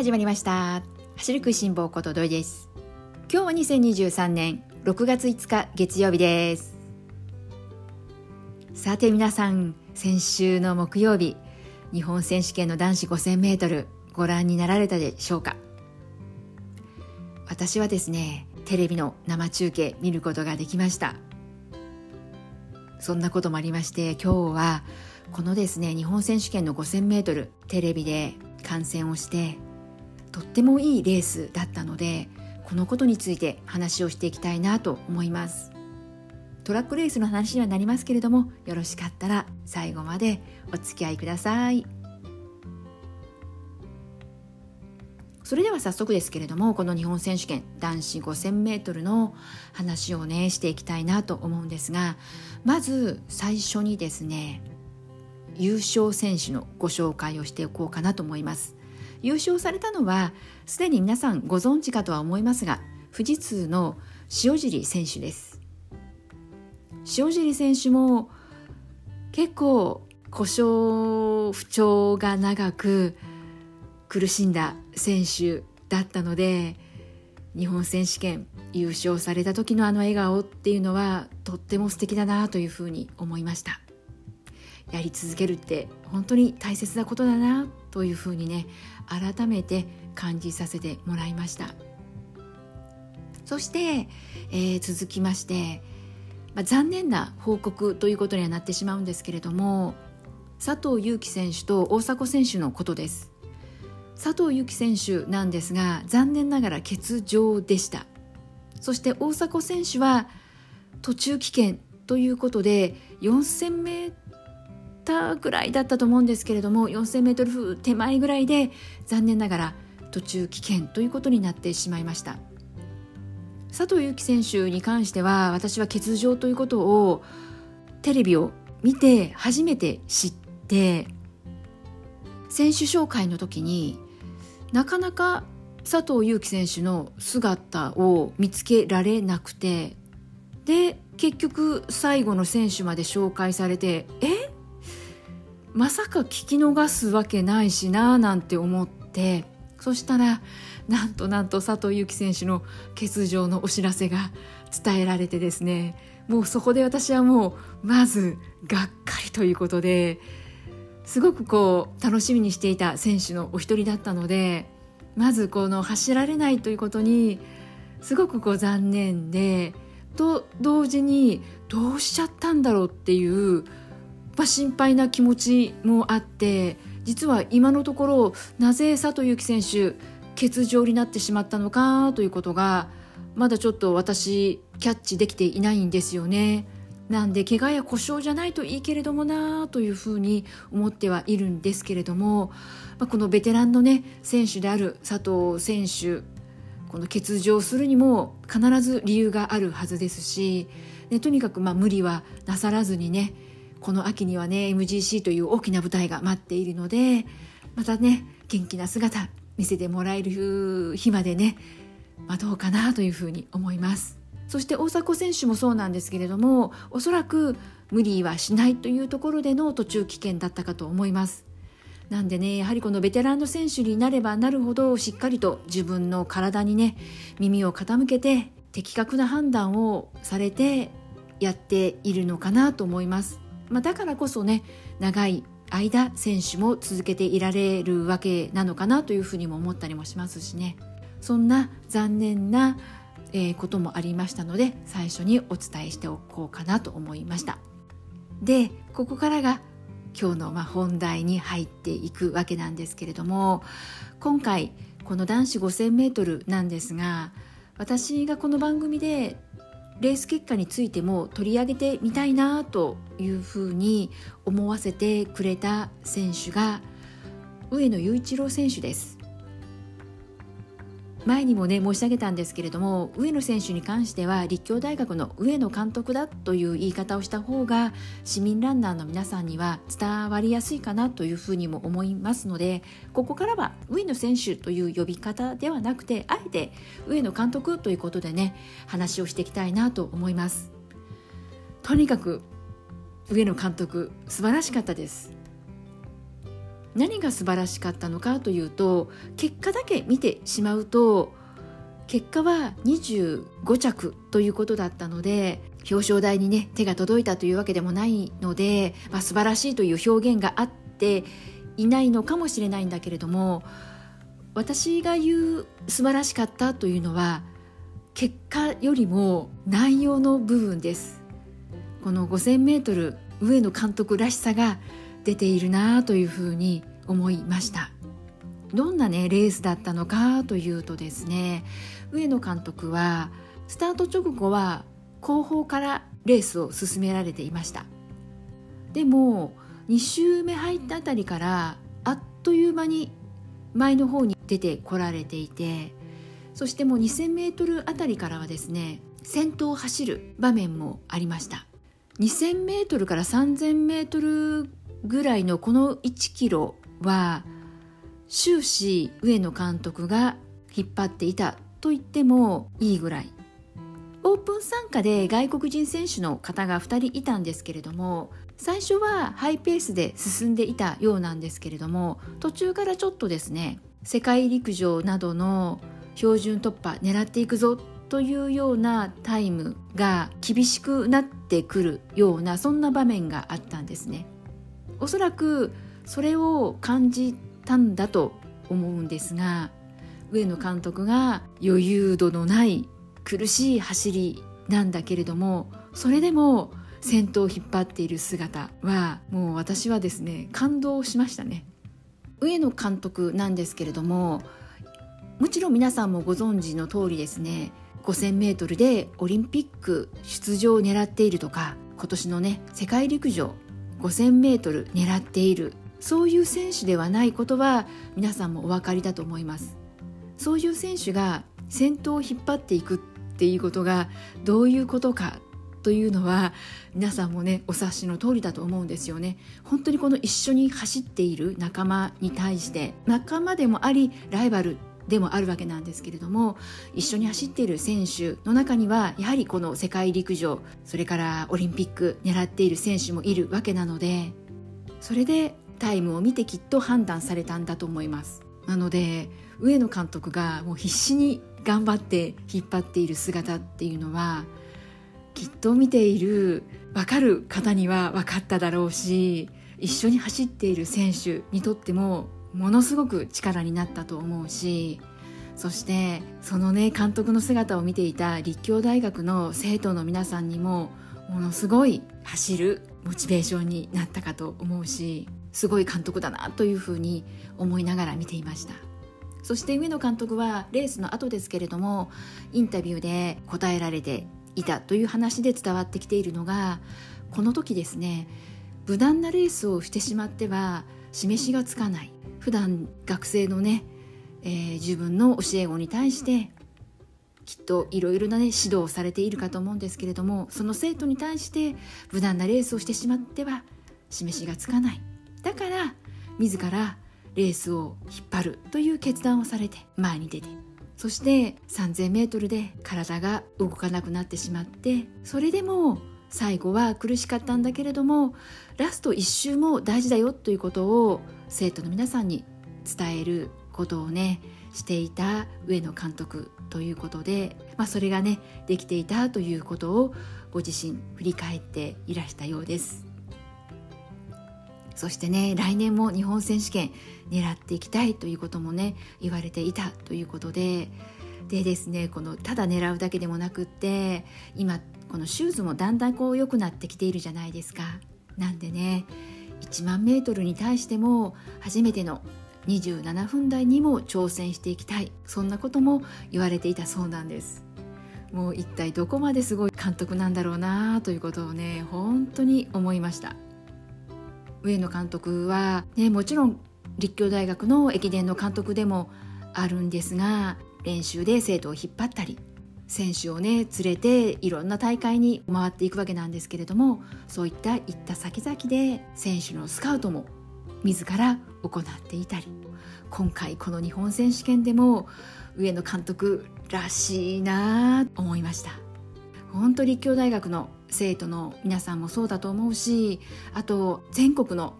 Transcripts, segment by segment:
始まりました。走る食いしん坊こと土井です。今日は2023年6月5日月曜日です。さて皆さん先週の木曜日日本選手権の男子 5000m ご覧になられたでしょうか？私はですねテレビの生中継見ることができました。そんなこともありまして今日はこのですね日本選手権の 5000m テレビで観戦をしてとってもいいレースだったのでこのことについて話をしていきたいなと思います。トラックレースの話にはなりますけれどもよろしかったら最後までお付き合いください。それでは早速ですけれどもこの日本選手権男子 5000m の話をねしていきたいなと思うんですがまず最初にですね優勝選手のご紹介をしておこうかなと思います。優勝されたのはすでに皆さんご存知かとは思いますが富士通の塩尻選手です。塩尻選手も結構故障不調が長く苦しんだ選手だったので日本選手権優勝された時のあの笑顔っていうのはとっても素敵だなというふうに思いました。やり続けるって本当に大切なことだなというふうにね改めて感じさせてもらいました。そして、えー、続きまして、まあ、残念な報告ということにはなってしまうんですけれども佐藤悠基選手と大迫選手のことです。佐藤悠基選手なんですが残念ながら欠場でした。そして大迫選手は途中棄権ということで 4000m ぐらいだったと思うんですけれども 4000m 手前ぐらいで残念ながら途中棄権ということになってしまいました。佐藤悠基選手に関しては私は欠場ということをテレビを見て初めて知って選手紹介の時になかなか佐藤悠基選手の姿を見つけられなくてで結局最後の選手まで紹介されてえ？まさか聞き逃すわけないしななんて思ってそしたらなんとなんと佐藤悠基選手の欠場のお知らせが伝えられてですねもうそこで私はもうまずがっかりということですごくこう楽しみにしていた選手のお一人だったのでまずこの走られないということにすごくこう残念でと同時にどうしちゃったんだろうっていうぱ心配な気持ちもあって実は今のところなぜ佐藤悠基選手欠場になってしまったのかということがまだちょっと私キャッチできていないんですよね。なんで怪我や故障じゃないといいけれどもなというふうに思ってはいるんですけれども、まあ、このベテランのね選手である佐藤選手この欠場するにも必ず理由があるはずですし、ね、とにかくまあ無理はなさらずにねこの秋にはね MGC という大きな舞台が待っているのでまたね元気な姿見せてもらえる日までね、まあ、どうかなというふうに思います。そして大迫選手もそうなんですけれどもおそらく無理はしないというところでの途中棄権だったかと思います。なんでねやはりこのベテランの選手になればなるほどしっかりと自分の体にね耳を傾けて的確な判断をされてやっているのかなと思います。まあ、だからこそね長い間選手も続けていられるわけなのかなというふうにも思ったりもしますしね。そんな残念な、え、こともありましたので最初にお伝えしておこうかなと思いました。でここからが今日のま本題に入っていくわけなんですけれども今回この男子 5000m なんですが私がこの番組でレース結果についても取り上げてみたいなというふうに思わせてくれた選手が上野雄一郎選手です。前にもね申し上げたんですけれども上野選手に関しては立教大学の上野監督だという言い方をした方が市民ランナーの皆さんには伝わりやすいかなというふうにも思いますのでここからは上野選手という呼び方ではなくてあえて上野監督ということでね話をしていきたいなと思います。とにかく上野監督素晴らしかったです。何が素晴らしかったのかというと結果だけ見てしまうと結果は25着ということだったので表彰台にね手が届いたというわけでもないので、まあ、素晴らしいという表現があっていないのかもしれないんだけれども私が言う素晴らしかったというのは結果よりも内容の部分です。この 5000m 上野監督らしさが出ているなというふうに思いました。どんなねレースだったのかというとですね上野監督はスタート直後は後方からレースを進められていました。でも2周目入ったあたりからあっという間に前の方に出てこられていてそしてもう 2000m あたりからはですね先頭を走る場面もありました。2000m から 3000m ぐらいのこの1キロは終始上野監督が引っ張っていたと言ってもいいぐらい。オープン参加で外国人選手の方が2人いたんですけれども最初はハイペースで進んでいたようなんですけれども途中からちょっとですね世界陸上などの標準突破狙っていくぞというようなタイムが厳しくなってくるようなそんな場面があったんですね。おそらくそれを感じたんだと思うんですが上野監督が余裕度のない苦しい走りなんだけれどもそれでも先頭を引っ張っている姿はもう私はですね感動しましたね。上野監督なんですけれどももちろん皆さんもご存知の通りですね 5000m でオリンピック出場を狙っているとか今年のね世界陸上 5000m 狙っている。そういう選手ではないことは皆さんもお分かりだと思います。そういう選手が先頭を引っ張っていくっていうことがどういうことかというのは皆さんもねお察しの通りだと思うんですよね。本当にこの一緒に走っている仲間に対して仲間でもありライバルでもあるわけなんですけれども一緒に走っている選手の中にはやはりこの世界陸上それからオリンピック狙っている選手もいるわけなのでそれでタイムを見てきっと判断されたんだと思います。なので上野監督がもう必死に頑張って引っ張っている姿っていうのはきっと見ている分かる方には分かっただろうし一緒に走っている選手にとってもものすごく力になったと思うしそしてそのね監督の姿を見ていた立教大学の生徒の皆さんにもものすごい走るモチベーションになったかと思うしすごい監督だなというふうに思いながら見ていました。そして上野監督はレースの後ですけれどもインタビューで答えられていたという話で伝わってきているのがこの時ですね無難なレースをしてしまっては示しがつかない。普段学生のね、えー、自分の教え子に対してきっといろいろな、ね、指導をされているかと思うんですけれどもその生徒に対して無難なレースをしてしまっては示しがつかない。だから自らレースを引っ張るという決断をされて前に出てそして 3000m で体が動かなくなってしまってそれでも最後は苦しかったんだけれどもラスト1周も大事だよということを生徒の皆さんに伝えることをねしていた上野監督ということで、まあ、それがねできていたということをご自身振り返っていらしたようです。そしてね来年も日本選手権狙っていきたいということもね言われていたということででですねこのただ狙うだけでもなくって今このシューズもだんだんこう良くなってきているじゃないですかなんでね1万メートルに対しても初めての27分台にも挑戦していきたい。そんなことも言われていたそうなんです。もう一体どこまですごい監督なんだろうなということをね本当に思いました。上野監督は、ね、もちろん立教大学の駅伝の監督でもあるんですが練習で生徒を引っ張ったり選手をね連れていろんな大会に回っていくわけなんですけれどもそういった行った先々で選手のスカウトも自ら行っていたり今回この日本選手権でも上野監督らしいなと思いました。本当立教大学の生徒の皆さんもそうだと思うしあと全国の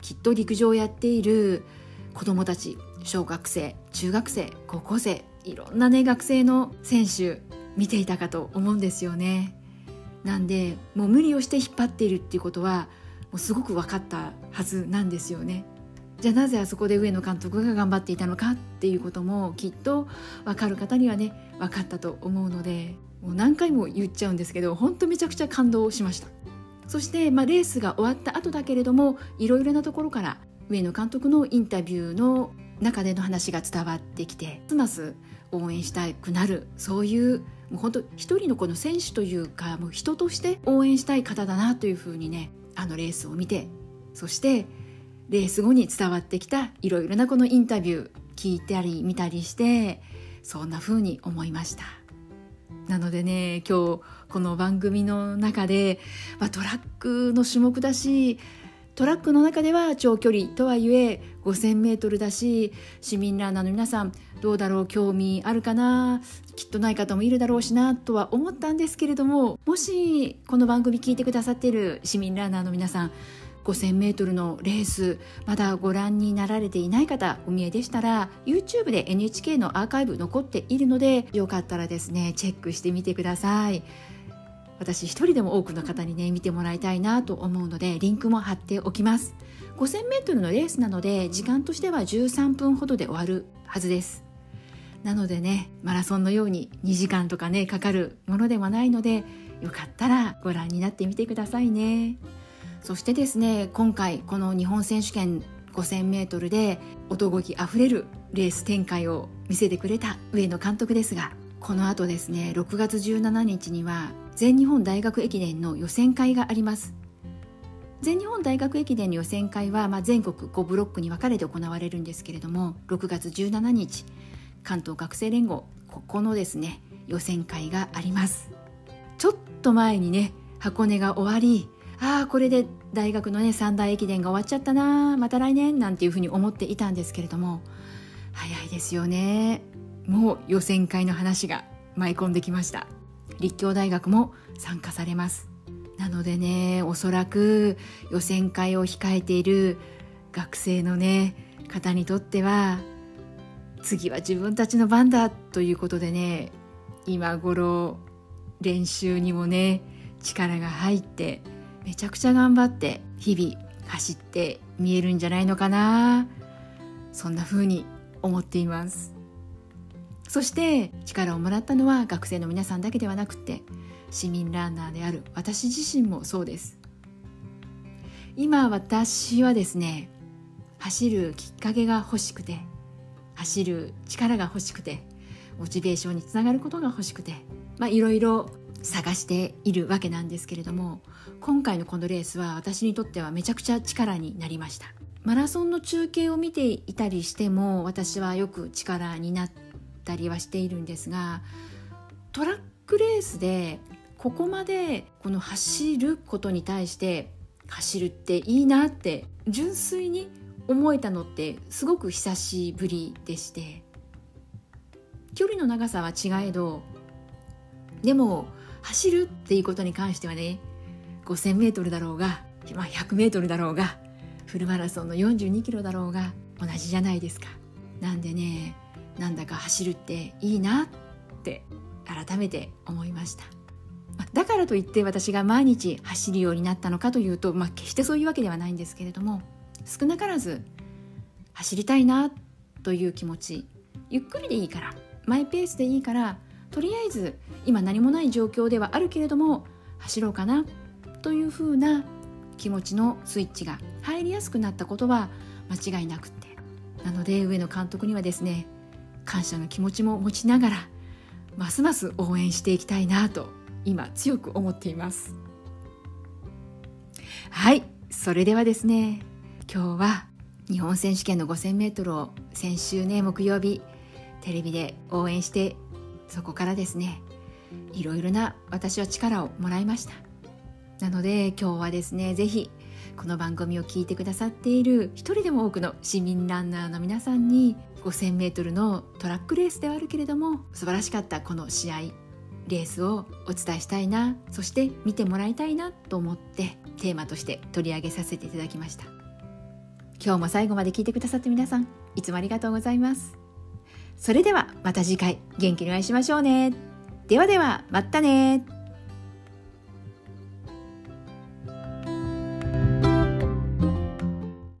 きっと陸上をやっている子どもたち小学生中学生高校生いろんなね学生の選手見ていたかと思うんですよね。なんでもう無理をして引っ張っているっていうことはもうすごく分かったはずなんですよね。じゃあなぜあそこで上野監督が頑張っていたのかっていうこともきっと分かる方にはね分かったと思うのでもう何回も言っちゃうんですけど本当めちゃくちゃ感動しましたそして、まあ、レースが終わった後だけれどもいろいろなところから上野監督のインタビューの中での話が伝わってきてますます応援したくなる。そういうもう本当一人のこの選手というかもう人として応援したい方だなというふうにねあのレースを見てそしてレース後に伝わってきたいろいろなこのインタビュー聞いたり見たりしてそんな風に思いました。なのでね今日この番組の中で、まあ、トラックの種目だしトラックの中では長距離とはいえ 5000m だし市民ランナーの皆さんどうだろう興味あるかなきっとない方もいるだろうしなとは思ったんですけれどももしこの番組聞いてくださっている市民ランナーの皆さん 5000m のレースまだご覧になられていない方お見えでしたら YouTube で NHK のアーカイブ残っているのでよかったらですねチェックしてみてください。私一人でも多くの方にね見てもらいたいなと思うのでリンクも貼っておきます。5000m のレースなので時間としては13分ほどで終わるはずです。なのでねマラソンのように2時間とかねかかるものではないのでよかったらご覧になってみてくださいね。そしてですね今回この日本選手権 5000m で男気あふれるレース展開を見せてくれた上野監督ですがこの後ですね6月17日には全日本大学駅伝の予選会があります。全日本大学駅伝の予選会は、まあ、全国5ブロックに分かれて行われるんですけれども6月17日関東学生連合ここのですね予選会があります。ちょっと前にね箱根が終わりああこれで大学のね三大駅伝が終わっちゃったなまた来年なんていうふうに思っていたんですけれども早いですよね。もう予選会の話が舞い込んできました。立教大学も参加されます。なのでねおそらく予選会を控えている学生のね方にとっては次は自分たちの番だということでね今頃練習にもね力が入ってめちゃくちゃ頑張って日々走って見えるんじゃないのかなそんな風に思っています。そして力をもらったのは学生の皆さんだけではなくて市民ランナーである私自身もそうです。今私はですね走るきっかけが欲しくて走る力が欲しくてモチベーションにつながることが欲しくていろいろ探しているわけなんですけれども今回のこのレースは私にとってはめちゃくちゃ力になりました。マラソンの中継を見ていたりしても私はよく力になっったりはしているんですがトラックレースでここまでこの走ることに対して走るっていいなって純粋に思えたのってすごく久しぶりでして距離の長さは違えどでも走るっていうことに関してはね 5,000m だろうが、ま、100m だろうがフルマラソンの42キロだろうが同じじゃないですか。なんでねなんだか走るっていいなって改めて思いました。だからといって私が毎日走るようになったのかというと、まあ、決してそういうわけではないんですけれども少なからず走りたいなという気持ちゆっくりでいいからマイペースでいいからとりあえず今何もない状況ではあるけれども走ろうかなというふうな気持ちのスイッチが入りやすくなったことは間違いなくってなので上野監督にはですね感謝の気持ちも持ちながらますます応援していきたいなと今強く思っています。はいそれではですね今日は日本選手権の 5000m を先週ね木曜日テレビで応援してそこからですねいろいろな私は力をもらいました。なので今日はですね是非この番組を聞いてくださっている一人でも多くの市民ランナーの皆さんに 5000m のトラックレースではあるけれども素晴らしかったこの試合レースをお伝えしたいなそして見てもらいたいなと思ってテーマとして取り上げさせていただきました。今日も最後まで聞いてくださって皆さんいつもありがとうございます。それではまた次回元気にお会いしましょうね。ではではまたね。